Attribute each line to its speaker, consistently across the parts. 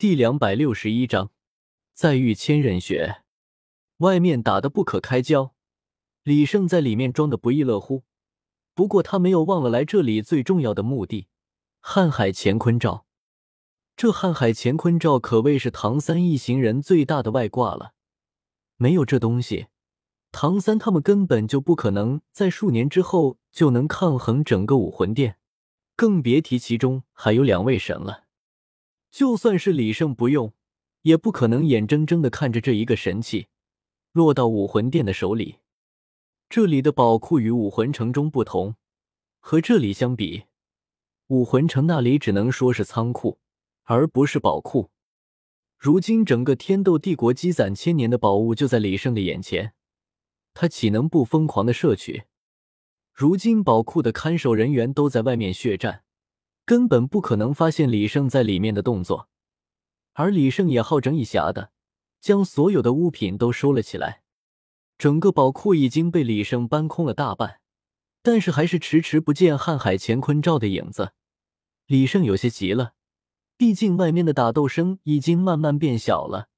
Speaker 1: 第两百六十一章，再遇千仞雪。外面打得不可开交，李胜在里面装的不亦乐乎。不过他没有忘了来这里最重要的目的——瀚海乾坤罩。这瀚海乾坤罩可谓是唐三一行人最大的外挂了。没有这东西，唐三他们根本就不可能在数年之后就能抗衡整个武魂殿，更别提其中还有两位神了。就算是李胜不用，也不可能眼睁睁的看着这一个神器落到武魂殿的手里。这里的宝库与武魂城中不同，和这里相比，武魂城那里只能说是仓库，而不是宝库。如今整个天斗帝国积攒千年的宝物就在李胜的眼前，他岂能不疯狂的摄取？如今宝库的看守人员都在外面血战。根本不可能发现李胜在里面的动作，而李胜也好整以暇的将所有的物品都收了起来。整个宝库已经被李胜搬空了大半，但是还是迟迟不见瀚海乾坤罩的影子。李胜有些急了，毕竟外面的打斗声已经慢慢变小了，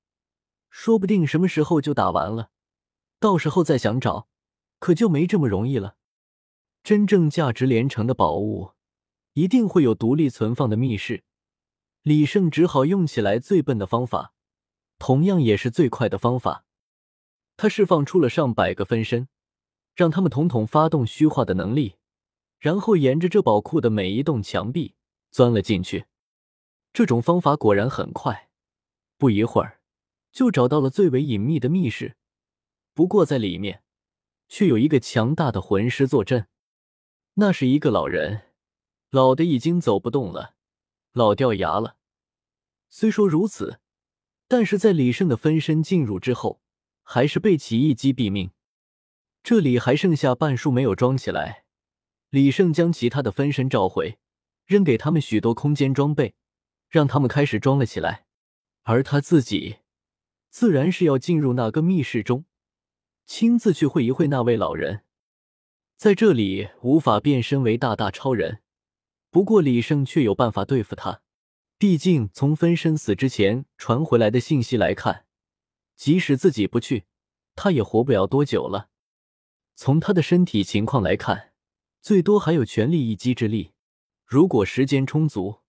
Speaker 1: 说不定什么时候就打完了，到时候再想找，可就没这么容易了。真正价值连城的宝物。一定会有独立存放的密室，李胜只好用起来最笨的方法，同样也是最快的方法。他释放出了上百个分身，让他们统统发动虚化的能力，然后沿着这宝库的每一栋墙壁钻了进去。这种方法果然很快，不一会儿就找到了最为隐秘的密室。不过在里面，却有一个强大的魂师坐镇，那是一个老人。老的已经走不动了，老掉牙了。虽说如此，但是在李胜的分身进入之后，还是被其一击毙命。这里还剩下半数没有装起来，李胜将其他的分身召回，扔给他们许多空间装备，让他们开始装了起来。而他自己，自然是要进入那个密室中，亲自去会一会那位老人。在这里无法变身为大大超人。不过李胜却有办法对付他，毕竟从分身死之前传回来的信息来看，即使自己不去，他也活不了多久了。从他的身体情况来看，最多还有全力一击之力。如果时间充足，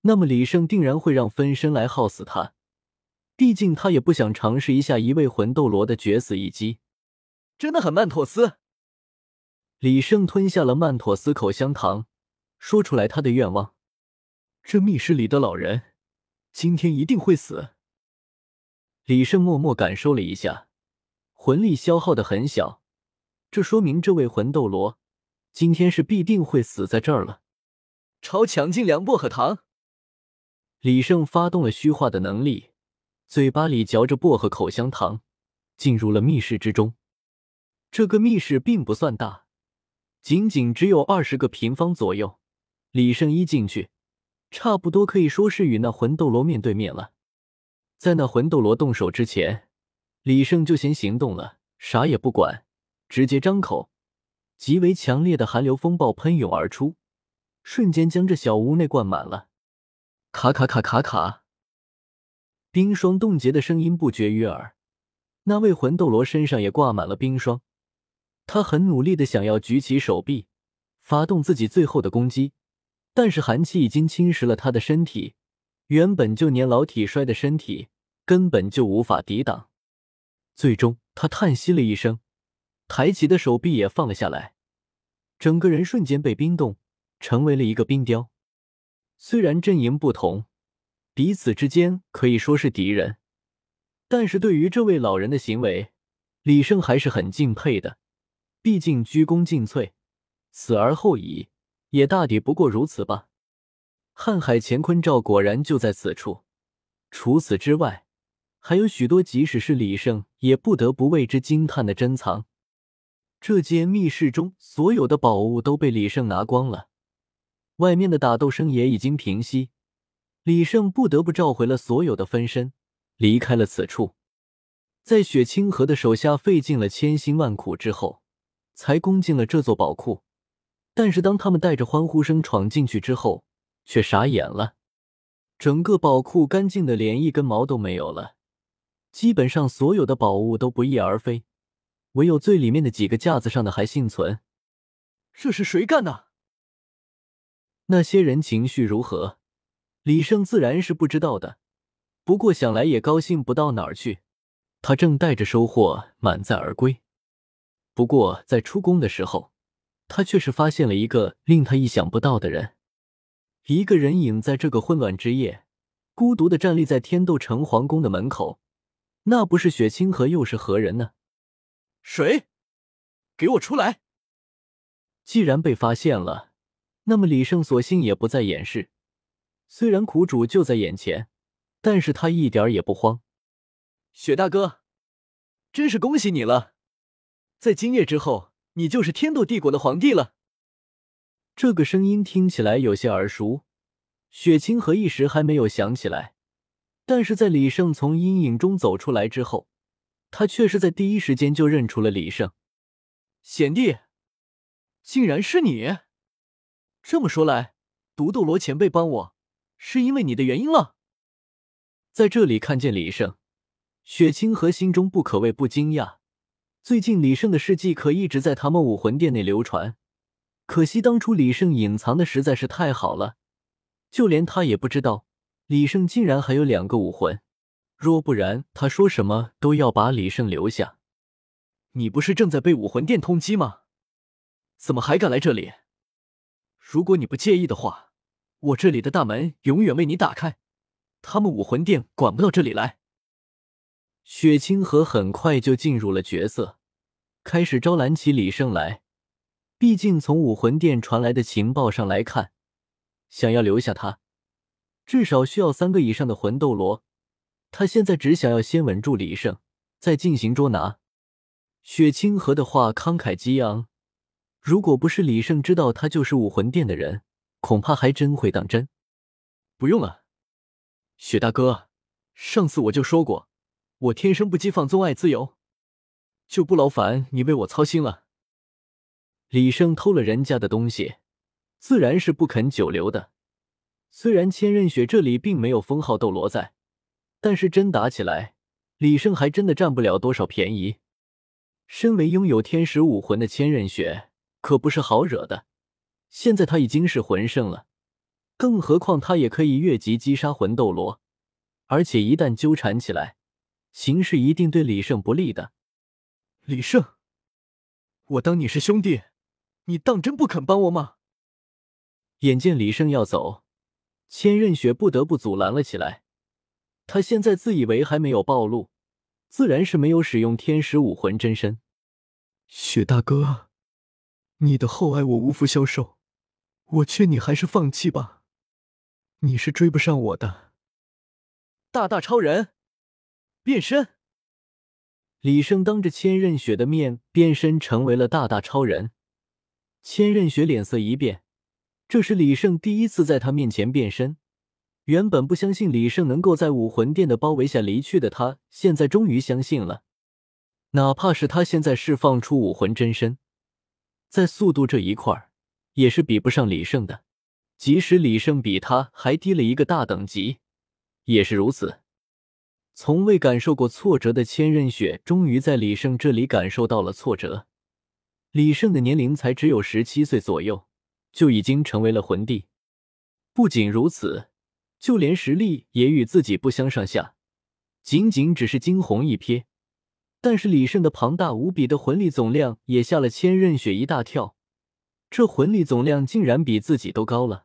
Speaker 1: 那么李胜定然会让分身来耗死他。毕竟他也不想尝试一下一位魂斗罗的绝死一击。
Speaker 2: 真的很曼妥思。
Speaker 1: 李胜吞下了曼妥思口香糖。说出来他的愿望，这密室里的老人今天一定会死。李胜默默感受了一下，魂力消耗的很小，这说明这位魂斗罗今天是必定会死在这儿了。
Speaker 2: 超强劲凉薄荷糖，
Speaker 1: 李胜发动了虚化的能力，嘴巴里嚼着薄荷口香糖，进入了密室之中。这个密室并不算大，仅仅只有二十个平方左右。李胜一进去，差不多可以说是与那魂斗罗面对面了。在那魂斗罗动手之前，李胜就先行动了，啥也不管，直接张口，极为强烈的寒流风暴喷涌而出，瞬间将这小屋内灌满了。卡卡卡卡卡，冰霜冻结的声音不绝于耳。那位魂斗罗身上也挂满了冰霜，他很努力的想要举起手臂，发动自己最后的攻击。但是寒气已经侵蚀了他的身体，原本就年老体衰的身体根本就无法抵挡。最终，他叹息了一声，抬起的手臂也放了下来，整个人瞬间被冰冻，成为了一个冰雕。虽然阵营不同，彼此之间可以说是敌人，但是对于这位老人的行为，李胜还是很敬佩的。毕竟鞠躬尽瘁，死而后已。也大抵不过如此吧。瀚海乾坤罩果然就在此处。除此之外，还有许多即使是李胜也不得不为之惊叹的珍藏。这间密室中所有的宝物都被李胜拿光了，外面的打斗声也已经平息。李胜不得不召回了所有的分身，离开了此处。在雪清河的手下费尽了千辛万苦之后，才攻进了这座宝库。但是当他们带着欢呼声闯进去之后，却傻眼了。整个宝库干净的连一根毛都没有了，基本上所有的宝物都不翼而飞，唯有最里面的几个架子上的还幸存。
Speaker 2: 这是谁干的？
Speaker 1: 那些人情绪如何，李胜自然是不知道的。不过想来也高兴不到哪儿去，他正带着收获满载而归。不过在出宫的时候，他却是发现了一个令他意想不到的人，一个人影在这个混乱之夜，孤独的站立在天斗城皇宫的门口。那不是雪清河又是何人呢？
Speaker 2: 谁？给我出来！
Speaker 1: 既然被发现了，那么李胜索性也不再掩饰。虽然苦主就在眼前。但是他一点也不慌，
Speaker 2: 雪大哥，真是恭喜你了，在今夜之后，你就是天斗帝国的皇帝了。
Speaker 1: 这个声音听起来有些耳熟，雪清河一时还没有想起来，但是在李胜从阴影中走出来之后，他却是在第一时间就认出了李胜。
Speaker 2: 贤弟，竟然是你！这么说来，独斗罗前辈帮我，是因为你的原因了。
Speaker 1: 在这里看见李胜，雪清河心中不可谓不惊讶。最近李胜的事迹可一直在他们武魂殿内流传，可惜当初李胜隐藏的实在是太好了，就连他也不知道李胜竟然还有两个武魂。若不然，他说什么都要把李胜留下。
Speaker 2: 你不是正在被武魂殿通缉吗？怎么还敢来这里？如果你不介意的话，我这里的大门永远为你打开。他们武魂殿管不到这里来。
Speaker 1: 雪清河很快就进入了角色，开始招揽起李胜来。毕竟从武魂殿传来的情报上来看，想要留下他，至少需要三个以上的魂斗罗。他现在只想要先稳住李胜，再进行捉拿。雪清河的话慷慨激昂，如果不是李胜知道他就是武魂殿的人，恐怕还真会当真。
Speaker 2: 不用了。雪大哥，上次我就说过，我天生不羁放纵爱自由，就不劳烦你为我操心了。
Speaker 1: 李胜偷了人家的东西，自然是不肯久留的。虽然千仞雪这里并没有封号斗罗在，但是真打起来，李胜还真的占不了多少便宜。身为拥有天使武魂的千仞雪，可不是好惹的。现在他已经是魂圣了。更何况他也可以越级击杀魂斗罗，而且一旦纠缠起来，形势一定对李胜不利的。
Speaker 2: 李胜，我当你是兄弟，你当真不肯帮我吗？
Speaker 1: 眼见李胜要走，千仞雪不得不阻拦了起来。他现在自以为还没有暴露，自然是没有使用天使武魂真身。
Speaker 2: 雪大哥，你的厚爱我无福消受，我劝你还是放弃吧。你是追不上我的，大大超人变身。
Speaker 1: 李胜当着千仞雪的面变身成为了大大超人，千仞雪脸色一变，这是李胜第一次在他面前变身。原本不相信李胜能够在武魂殿的包围下离去的他，现在终于相信了。哪怕是他现在释放出武魂真身，在速度这一块也是比不上李胜的。即使李胜比他还低了一个大等级，也是如此。从未感受过挫折的千仞雪，终于在李胜这里感受到了挫折。李胜的年龄才只有十七岁左右，就已经成为了魂帝。不仅如此，就连实力也与自己不相上下，仅仅只是惊鸿一瞥。但是李胜的庞大无比的魂力总量，也吓了千仞雪一大跳。这魂力总量竟然比自己都高了。